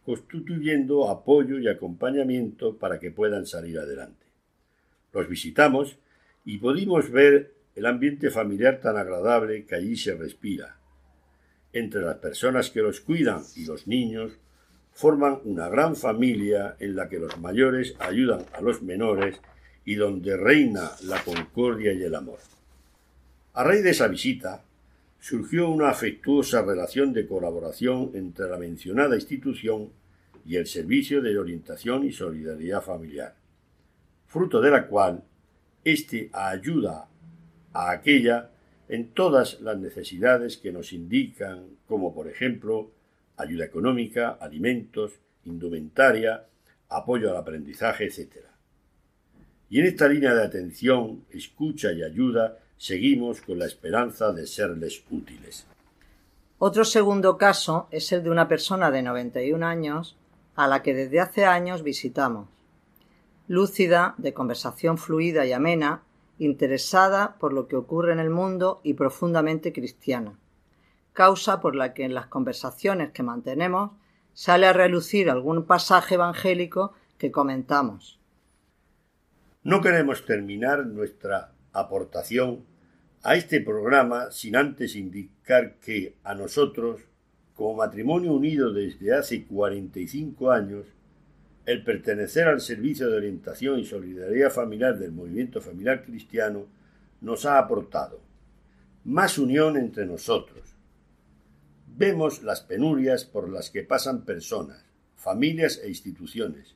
constituyendo apoyo y acompañamiento para que puedan salir adelante. Los visitamos y pudimos ver el ambiente familiar tan agradable que allí se respira. Entre las personas que los cuidan y los niños forman una gran familia en la que los mayores ayudan a los menores y donde reina la concordia y el amor. A raíz de esa visita, surgió una afectuosa relación de colaboración entre la mencionada institución y el Servicio de Orientación y Solidaridad Familiar, fruto de la cual éste ayuda a aquella en todas las necesidades que nos indican, como por ejemplo ayuda económica, alimentos, indumentaria, apoyo al aprendizaje, etc. Y en esta línea de atención, escucha y ayuda, seguimos con la esperanza de serles útiles. Otro segundo caso es el de una persona de 91 años a la que desde hace años visitamos. Lúcida, de conversación fluida y amena, interesada por lo que ocurre en el mundo y profundamente cristiana. Causa por la que en las conversaciones que mantenemos sale a relucir algún pasaje evangélico que comentamos. No queremos terminar nuestra aportación a este programa sin antes indicar que a nosotros, como matrimonio unido desde hace 45 años, el pertenecer al Servicio de Orientación y Solidaridad Familiar del Movimiento Familiar Cristiano nos ha aportado más unión entre nosotros. Vemos las penurias por las que pasan personas, familias e instituciones,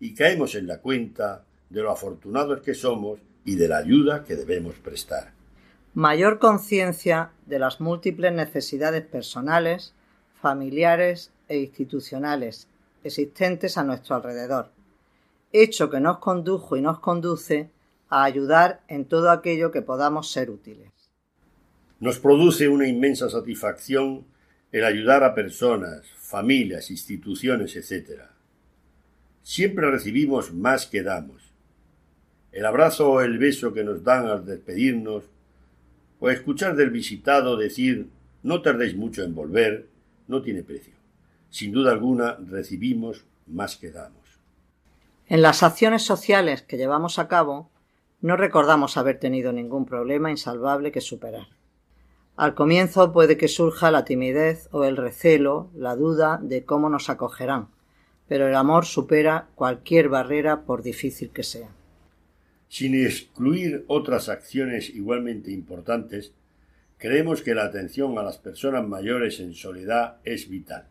y caemos en la cuenta de lo afortunados que somos y de la ayuda que debemos prestar. Mayor conciencia de las múltiples necesidades personales, familiares e institucionales existentes a nuestro alrededor, hecho que nos condujo y nos conduce a ayudar en todo aquello que podamos ser útiles. Nos produce una inmensa satisfacción el ayudar a personas, familias, instituciones, etc. Siempre recibimos más que damos el abrazo o el beso que nos dan al despedirnos, o escuchar del visitado decir no tardéis mucho en volver, no tiene precio. Sin duda alguna recibimos más que damos. En las acciones sociales que llevamos a cabo, no recordamos haber tenido ningún problema insalvable que superar. Al comienzo puede que surja la timidez o el recelo, la duda de cómo nos acogerán, pero el amor supera cualquier barrera por difícil que sea sin excluir otras acciones igualmente importantes, creemos que la atención a las personas mayores en soledad es vital.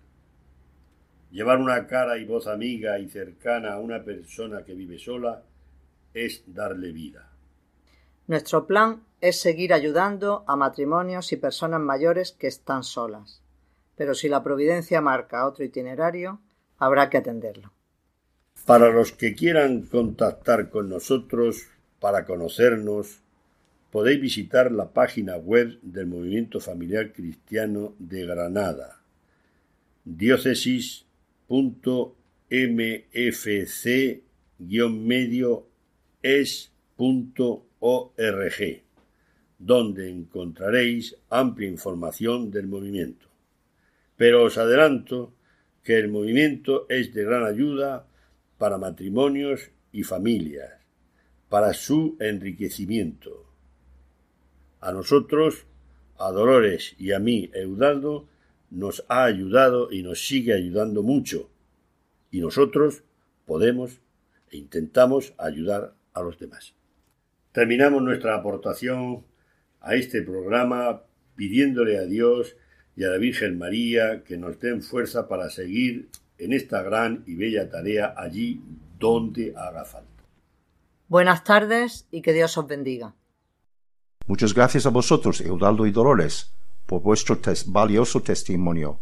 Llevar una cara y voz amiga y cercana a una persona que vive sola es darle vida. Nuestro plan es seguir ayudando a matrimonios y personas mayores que están solas. Pero si la providencia marca otro itinerario, habrá que atenderlo. Para los que quieran contactar con nosotros para conocernos, podéis visitar la página web del Movimiento Familiar Cristiano de Granada, diócesis.mfc-medio es.org, donde encontraréis amplia información del movimiento. Pero os adelanto que el movimiento es de gran ayuda para matrimonios y familias, para su enriquecimiento. A nosotros, a Dolores y a mí, Eudaldo, nos ha ayudado y nos sigue ayudando mucho. Y nosotros podemos e intentamos ayudar a los demás. Terminamos nuestra aportación a este programa pidiéndole a Dios y a la Virgen María que nos den fuerza para seguir en esta gran y bella tarea allí donde haga falta. Buenas tardes y que Dios os bendiga. Muchas gracias a vosotros, Eudaldo y Dolores, por vuestro valioso testimonio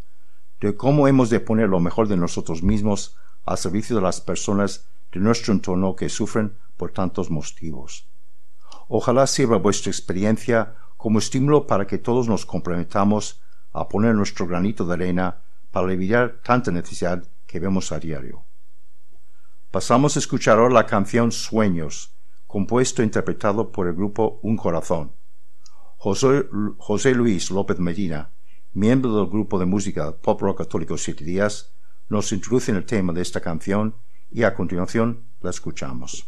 de cómo hemos de poner lo mejor de nosotros mismos al servicio de las personas de nuestro entorno que sufren por tantos motivos. Ojalá sirva vuestra experiencia como estímulo para que todos nos comprometamos a poner nuestro granito de arena para aliviar tanta necesidad que vemos a diario. Pasamos a escuchar ahora la canción Sueños, compuesto e interpretado por el grupo Un Corazón. José, José Luis López Medina, miembro del grupo de música Pop Rock Católico Siete Días, nos introduce en el tema de esta canción y a continuación la escuchamos.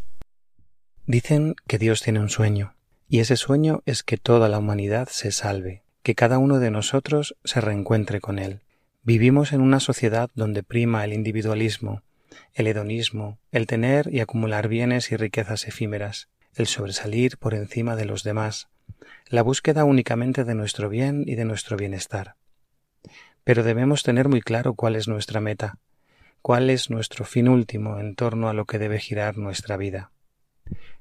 Dicen que Dios tiene un sueño, y ese sueño es que toda la humanidad se salve, que cada uno de nosotros se reencuentre con Él. Vivimos en una sociedad donde prima el individualismo, el hedonismo, el tener y acumular bienes y riquezas efímeras, el sobresalir por encima de los demás, la búsqueda únicamente de nuestro bien y de nuestro bienestar. Pero debemos tener muy claro cuál es nuestra meta, cuál es nuestro fin último en torno a lo que debe girar nuestra vida.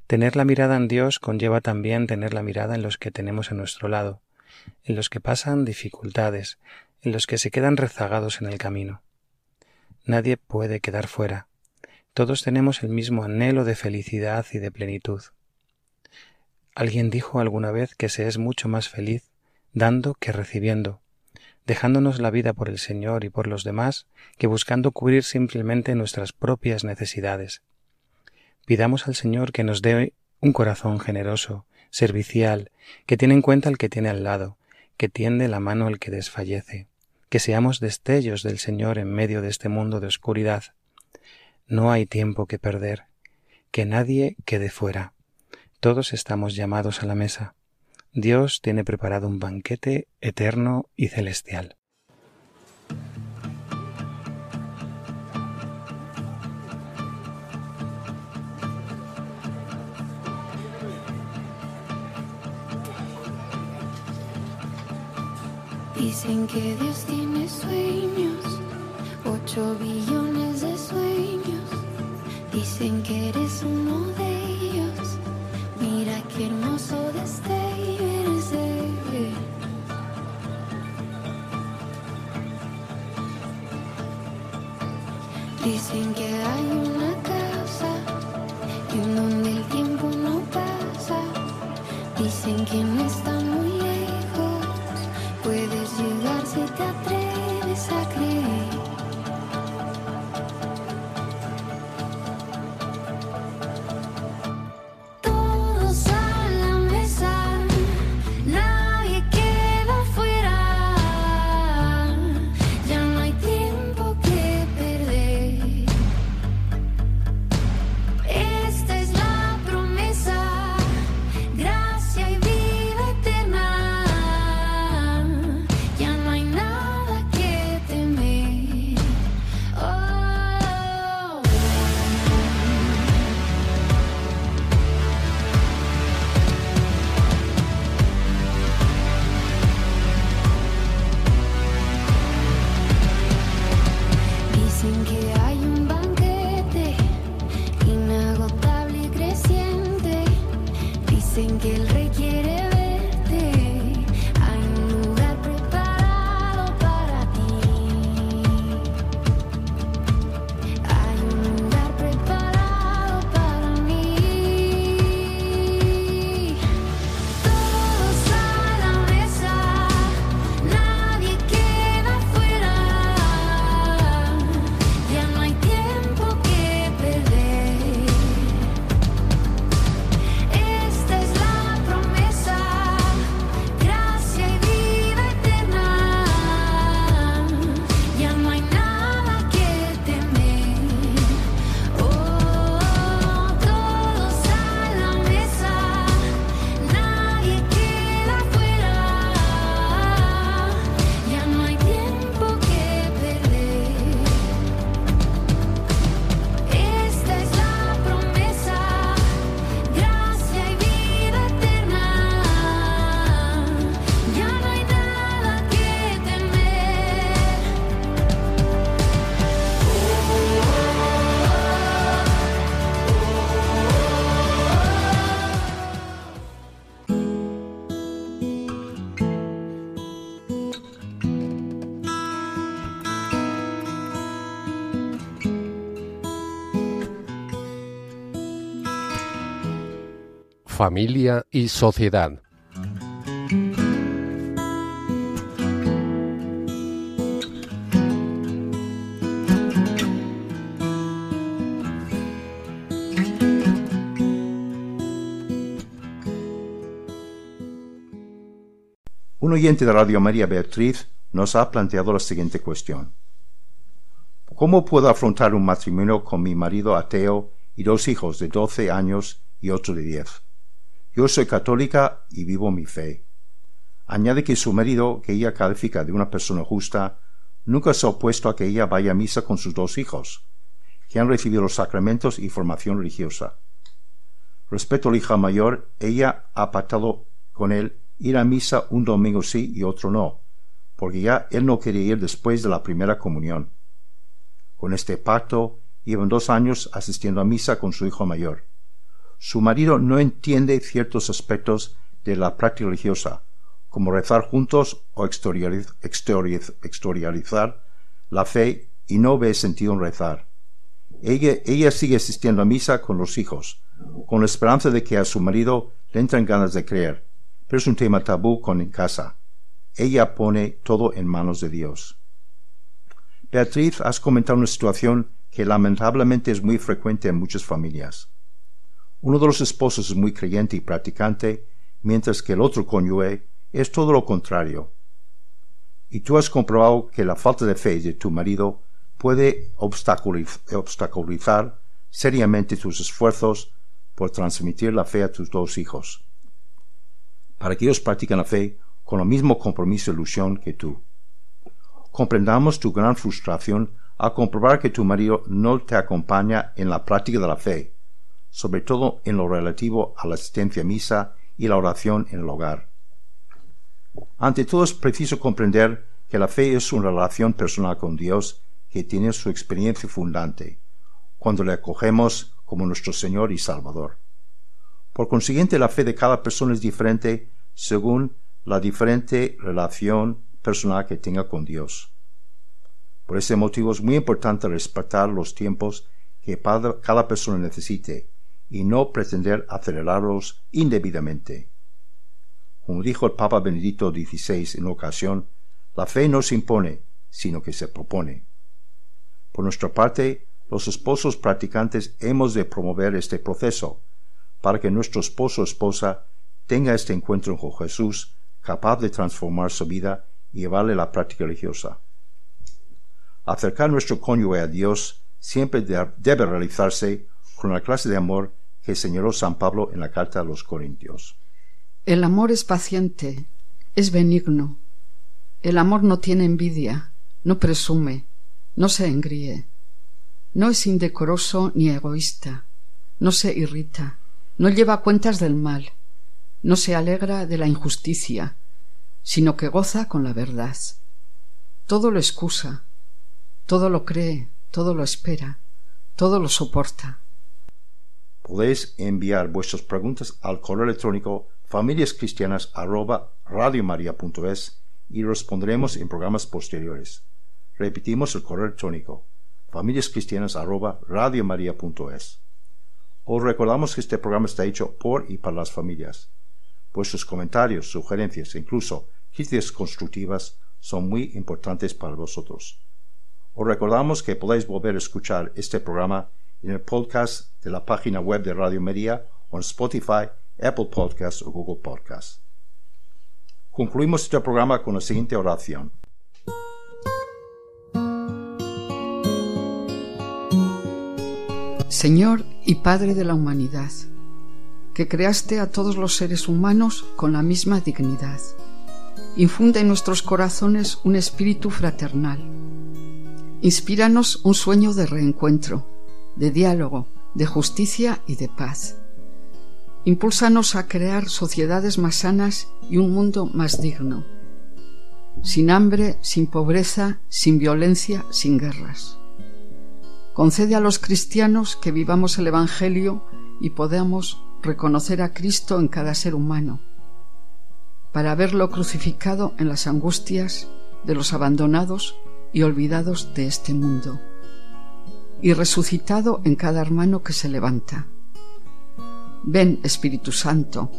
Tener la mirada en Dios conlleva también tener la mirada en los que tenemos a nuestro lado, en los que pasan dificultades, en los que se quedan rezagados en el camino. Nadie puede quedar fuera. Todos tenemos el mismo anhelo de felicidad y de plenitud. Alguien dijo alguna vez que se es mucho más feliz dando que recibiendo, dejándonos la vida por el Señor y por los demás que buscando cubrir simplemente nuestras propias necesidades. Pidamos al Señor que nos dé un corazón generoso, servicial, que tiene en cuenta al que tiene al lado, que tiende la mano al que desfallece, que seamos destellos del Señor en medio de este mundo de oscuridad. No hay tiempo que perder, que nadie quede fuera. Todos estamos llamados a la mesa. Dios tiene preparado un banquete eterno y celestial. Dicen que Dios tiene sueños, ocho billones de sueños. Dicen que eres uno de ellos. Mira qué hermoso destello eres de. Dicen que hay una familia y sociedad. Un oyente de Radio María Beatriz nos ha planteado la siguiente cuestión. ¿Cómo puedo afrontar un matrimonio con mi marido ateo y dos hijos de 12 años y otro de 10? Yo soy católica y vivo mi fe. Añade que su marido, que ella califica de una persona justa, nunca se ha opuesto a que ella vaya a misa con sus dos hijos, que han recibido los sacramentos y formación religiosa. Respecto al hija mayor, ella ha pactado con él ir a misa un domingo sí y otro no, porque ya él no quería ir después de la primera comunión. Con este pacto llevan dos años asistiendo a misa con su hijo mayor. Su marido no entiende ciertos aspectos de la práctica religiosa, como rezar juntos o exteriorizar la fe y no ve sentido en rezar. Ella, sigue asistiendo a misa con los hijos, con la esperanza de que a su marido le entran ganas de creer, pero es un tema tabú con en casa. Ella pone todo en manos de Dios. Beatriz, has comentado una situación que lamentablemente es muy frecuente en muchas familias. Uno de los esposos es muy creyente y practicante, mientras que el otro cónyuge es todo lo contrario. Y tú has comprobado que la falta de fe de tu marido puede obstaculizar seriamente tus esfuerzos por transmitir la fe a tus dos hijos para que ellos practiquen la fe con el mismo compromiso y ilusión que tú. Comprendamos tu gran frustración al comprobar que tu marido no te acompaña en la práctica de la fe, sobre todo en lo relativo a la asistencia a misa y la oración en el hogar. Ante todo es preciso comprender que la fe es una relación personal con Dios que tiene su experiencia fundante, cuando le acogemos como nuestro Señor y Salvador. Por consiguiente, la fe de cada persona es diferente según la diferente relación personal que tenga con Dios. Por ese motivo es muy importante respetar los tiempos que cada persona necesite y no pretender acelerarlos indebidamente. Como dijo el Papa Benedicto XVI en ocasión, la fe no se impone, sino que se propone. Por nuestra parte, los esposos practicantes hemos de promover este proceso, para que nuestro esposo o esposa tenga este encuentro con Jesús capaz de transformar su vida y llevarle la práctica religiosa. Acercar nuestro cónyuge a Dios siempre debe realizarse con la clase de amor que señaló San Pablo en la carta a los Corintios. El amor es paciente, es benigno. El amor no tiene envidia, no presume, no se engríe. No es indecoroso ni egoísta, no se irrita, no lleva cuentas del mal, no se alegra de la injusticia, sino que goza con la verdad. Todo lo excusa, todo lo cree, todo lo espera, todo lo soporta. Podéis enviar vuestras preguntas al correo electrónico familiascristianas@radiomaria.es y responderemos en programas posteriores. Repetimos el correo electrónico familiascristianas@radiomaria.es. Os recordamos que este programa está hecho por y para las familias. Vuestros comentarios, sugerencias e incluso críticas constructivas son muy importantes para vosotros. Os recordamos que podéis volver a escuchar este programa en el podcast de la página web de Radio María o en Spotify, Apple Podcasts o Google Podcasts. Concluimos este programa con la siguiente oración. Señor y Padre de la humanidad, que creaste a todos los seres humanos con la misma dignidad. Infunde en nuestros corazones un espíritu fraternal. Inspíranos un sueño de reencuentro, de diálogo, de justicia y de paz. Impúlsanos a crear sociedades más sanas y un mundo más digno, sin hambre, sin pobreza, sin violencia, sin guerras. Concede a los cristianos que vivamos el Evangelio y podamos reconocer a Cristo en cada ser humano, para verlo crucificado en las angustias de los abandonados y olvidados de este mundo, y resucitado en cada hermano que se levanta. Ven, Espíritu Santo,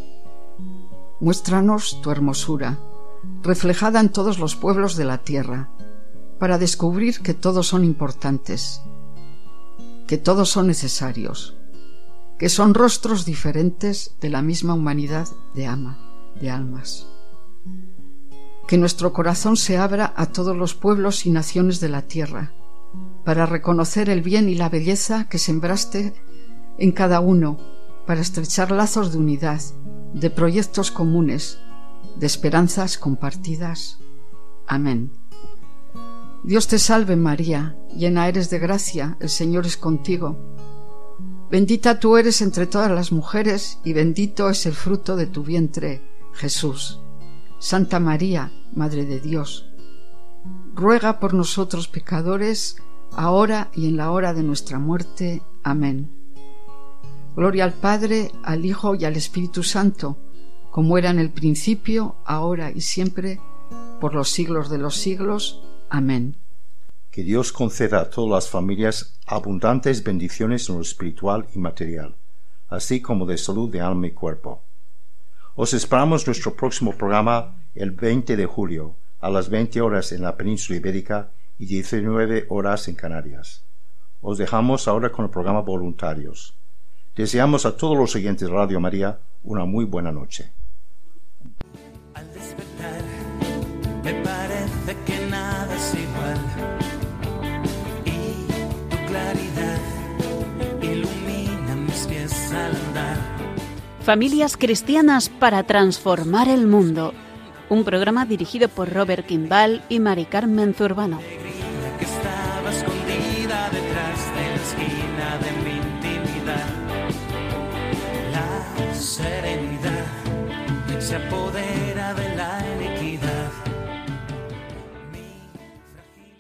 muéstranos tu hermosura, reflejada en todos los pueblos de la tierra, para descubrir que todos son importantes, que todos son necesarios, que son rostros diferentes de la misma humanidad de ama, de almas. Que nuestro corazón se abra a todos los pueblos y naciones de la tierra, para reconocer el bien y la belleza que sembraste en cada uno, para estrechar lazos de unidad, de proyectos comunes, de esperanzas compartidas. Amén. Dios te salve María, llena eres de gracia, el Señor es contigo. Bendita tú eres entre todas las mujeres y bendito es el fruto de tu vientre, Jesús. Santa María, Madre de Dios, ruega por nosotros pecadores, ahora y en la hora de nuestra muerte. Amén. Gloria al Padre, al Hijo y al Espíritu Santo, como era en el principio, ahora y siempre, por los siglos de los siglos. Amén. Que Dios conceda a todas las familias abundantes bendiciones en lo espiritual y material, así como de salud de alma y cuerpo. Os esperamos nuestro próximo programa el 20 de julio a las 20 horas en la península ibérica y 19 horas en Canarias. Os dejamos ahora con el programa Voluntarios. Deseamos a todos los oyentes de Radio María una muy buena noche. Me parece que nada es igual. Y tu claridad ilumina mis pies al andar. Familias cristianas para transformar el mundo. Un programa dirigido por Robert Kimball y Mari Carmen Zurbano. la. La serenidad se apodera